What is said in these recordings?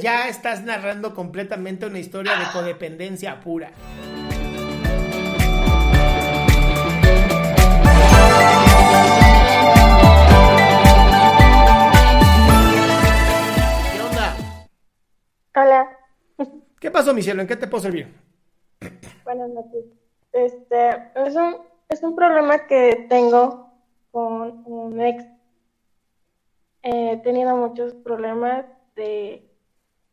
Ya estás narrando completamente una historia de codependencia pura. ¿Qué onda? Hola, ¿Qué pasó, mi cielo? ¿En qué te puedo servir? buenas noches. Este, es un, es un problema que tengo con un ex. He tenido muchos problemas de,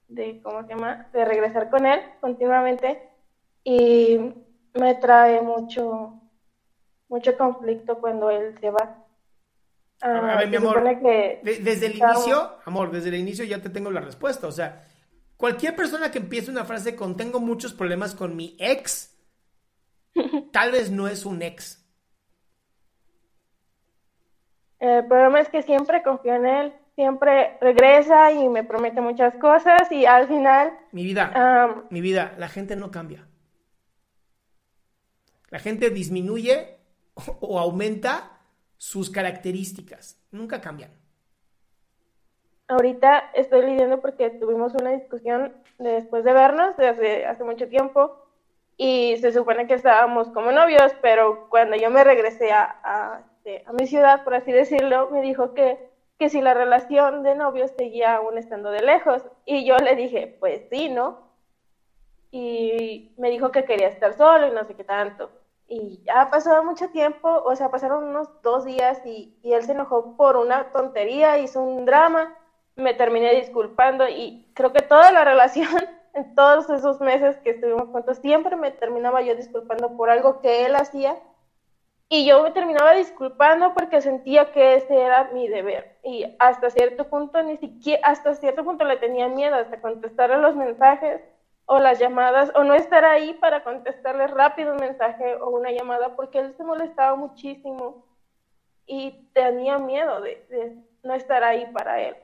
de, ¿cómo se llama? De regresar con él continuamente y me trae mucho, mucho conflicto cuando él se va. A ver, Ah, a ver, mi amor. que desde el estamos- inicio, amor, desde el inicio ya te tengo la respuesta. O sea, cualquier persona que empiece una frase con tengo muchos problemas con mi ex, tal vez no es un ex. El problema es que siempre confío en él, siempre regresa y me promete muchas cosas y al final, Mi vida, mi vida, la gente no cambia. La gente disminuye o- o aumenta sus características. Nunca cambian. ahorita estoy lidiando porque tuvimos una discusión de- después de vernos de hace, hace mucho tiempo y se supone que estábamos como novios, pero cuando yo me regresé a, a, este, a mi ciudad, por así decirlo, me dijo que, que si la relación de novios seguía aún estando de lejos y yo le dije, pues sí, ¿no? y me dijo que quería estar solo y no sé qué tanto. Y ya pasó mucho tiempo, o sea, pasaron unos dos días y, y él se enojó por una tontería, hizo un drama, me terminé disculpando y creo que toda la relación, en todos esos meses que estuvimos juntos, siempre me terminaba yo disculpando por algo que él hacía y yo me terminaba disculpando porque sentía que ese era mi deber. Y hasta cierto punto, ni siquiera, hasta cierto punto le tenía miedo hasta contestar a los mensajes o las llamadas, o no estar ahí para contestarle rápido un mensaje o una llamada, porque él se molestaba muchísimo y tenía miedo de, no estar ahí para él.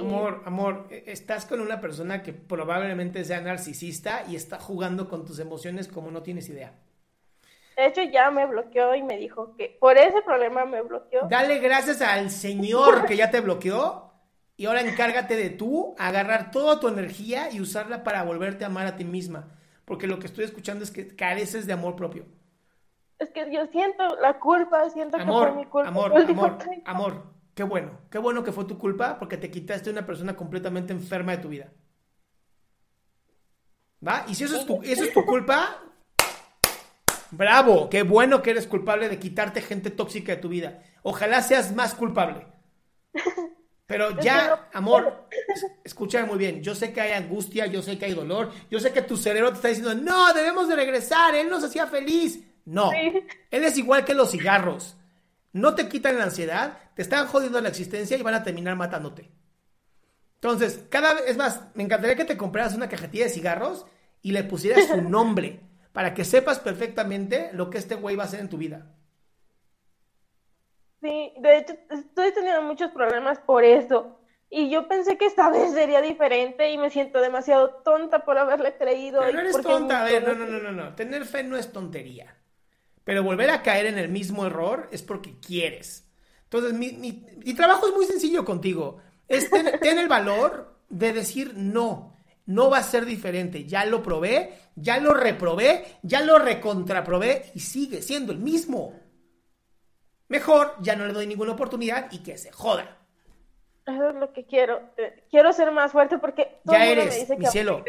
Amor, amor, eh, estás con una persona que probablemente sea narcisista y está jugando con tus emociones como no tienes idea. De hecho, ya me bloqueó y me dijo que por ese problema me bloqueó. Dale gracias al Señor que ya te bloqueó y ahora encárgate de tú agarrar toda tu energía y usarla para volverte a amar a ti misma. Porque lo que estoy escuchando es que careces de amor propio. Es que yo siento la culpa, siento que Amor, fue mi culpa. amor, amor, tiempo. amor. Qué bueno, qué bueno que fue tu culpa porque te quitaste una persona completamente enferma de tu vida. ¿Va? Y si eso es tu, eso es tu culpa, bravo, qué bueno que eres culpable de quitarte gente tóxica de tu vida. Ojalá seas más culpable. Pero ya, amor, es- escúchame muy bien. Yo sé que hay angustia, yo sé que hay dolor, yo sé que tu cerebro te está diciendo, no, debemos de regresar, él nos hacía feliz. No, Sí. él es igual que los cigarros. No te quitan la ansiedad, te están jodiendo la existencia y van a terminar matándote. Entonces, cada vez, es más, me encantaría que te compraras una cajetilla de cigarros y le pusieras su nombre para que sepas perfectamente lo que este güey va a hacer en tu vida. Sí, de hecho, estoy teniendo muchos problemas por eso. Y yo pensé que esta vez sería diferente y me siento demasiado tonta por haberle creído. Pero no eres tonta, a ver, no, no, no, no, no. Tener fe no es tontería. Pero volver a caer en el mismo error es porque quieres. Entonces, mi, mi- mi trabajo es muy sencillo contigo. Es ten, ten el valor de decir no. No va a ser diferente. Ya lo probé, ya lo reprobé, ya lo recontraprobé y sigue siendo el mismo. Mejor ya no le doy ninguna oportunidad y que se joda. Eso es lo que quiero. Eh, quiero ser más fuerte porque todo ya el mundo eres, me dice que mi cielo,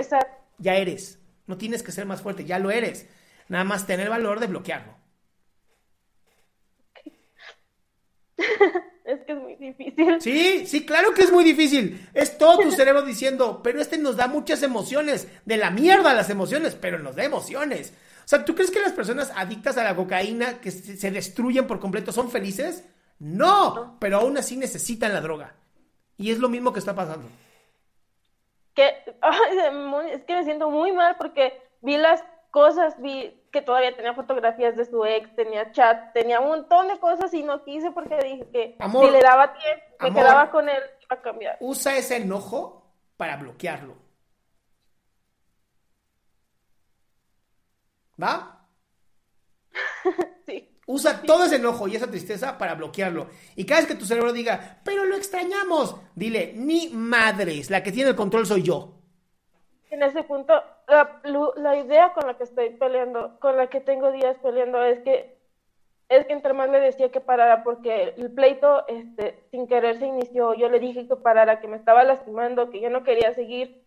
ya eres. No tienes que ser más fuerte, ya lo eres. Nada más tener el valor de bloquearlo. es que es muy difícil. Sí, sí, claro que es muy difícil. Es todo tu cerebro diciendo, pero este nos da muchas emociones. De la mierda las emociones, pero nos da emociones. O sea, ¿tú crees que las personas adictas a la cocaína que se destruyen por completo son felices? No, pero aún así necesitan la droga. Y es lo mismo que está pasando. Que, es que me siento muy mal porque vi las cosas, vi que todavía tenía fotografías de su ex, tenía chat, tenía un montón de cosas y no quise porque dije que si le daba tiempo, me quedaba con él, iba a cambiar. Usa ese enojo para bloquearlo. ¿Va? sí. Usa todo ese enojo y esa tristeza para bloquearlo. Y cada vez que tu cerebro diga, pero lo extrañamos, dile, ni madres, la que tiene el control soy yo. En ese punto, la, idea con la que estoy peleando, con la que tengo días peleando, es que es que entre más le decía que parara porque el pleito este, sin querer se inició. Yo le dije que parara, que me estaba lastimando, que yo no quería seguir.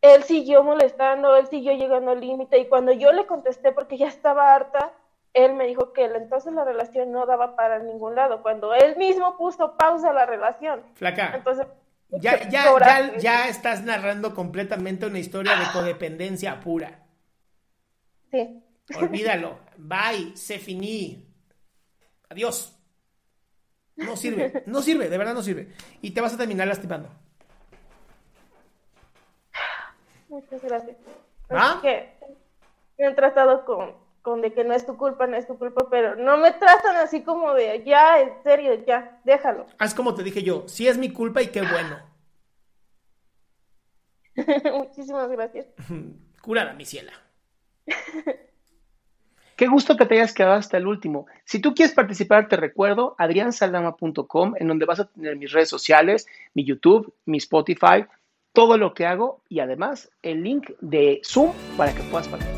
Él siguió molestando, él siguió llegando al límite y cuando yo le contesté porque ya estaba harta, él me dijo que entonces la relación no daba para ningún lado, cuando él mismo puso pausa a la relación. Flaca. Entonces, ya, ya, ya, estás narrando completamente una historia de codependencia pura. Sí. Olvídalo. Bye, se finí. Adiós. No sirve, no sirve, de verdad no sirve. Y te vas a terminar lastimando. Muchas gracias. ¿Ah? que me han tratado con de que no es tu culpa, no es tu culpa, pero no me tratan así como de, ya, en serio, ya, déjalo. Haz como te dije yo, sí es mi culpa y qué bueno. Muchísimas gracias. Curada, mi ciela. Qué gusto que te hayas quedado hasta el último. Si tú quieres participar, te recuerdo adriansaldama.com, en donde vas a tener mis redes sociales, mi YouTube, mi Spotify, todo lo que hago y además el link de Zoom para que puedas participar.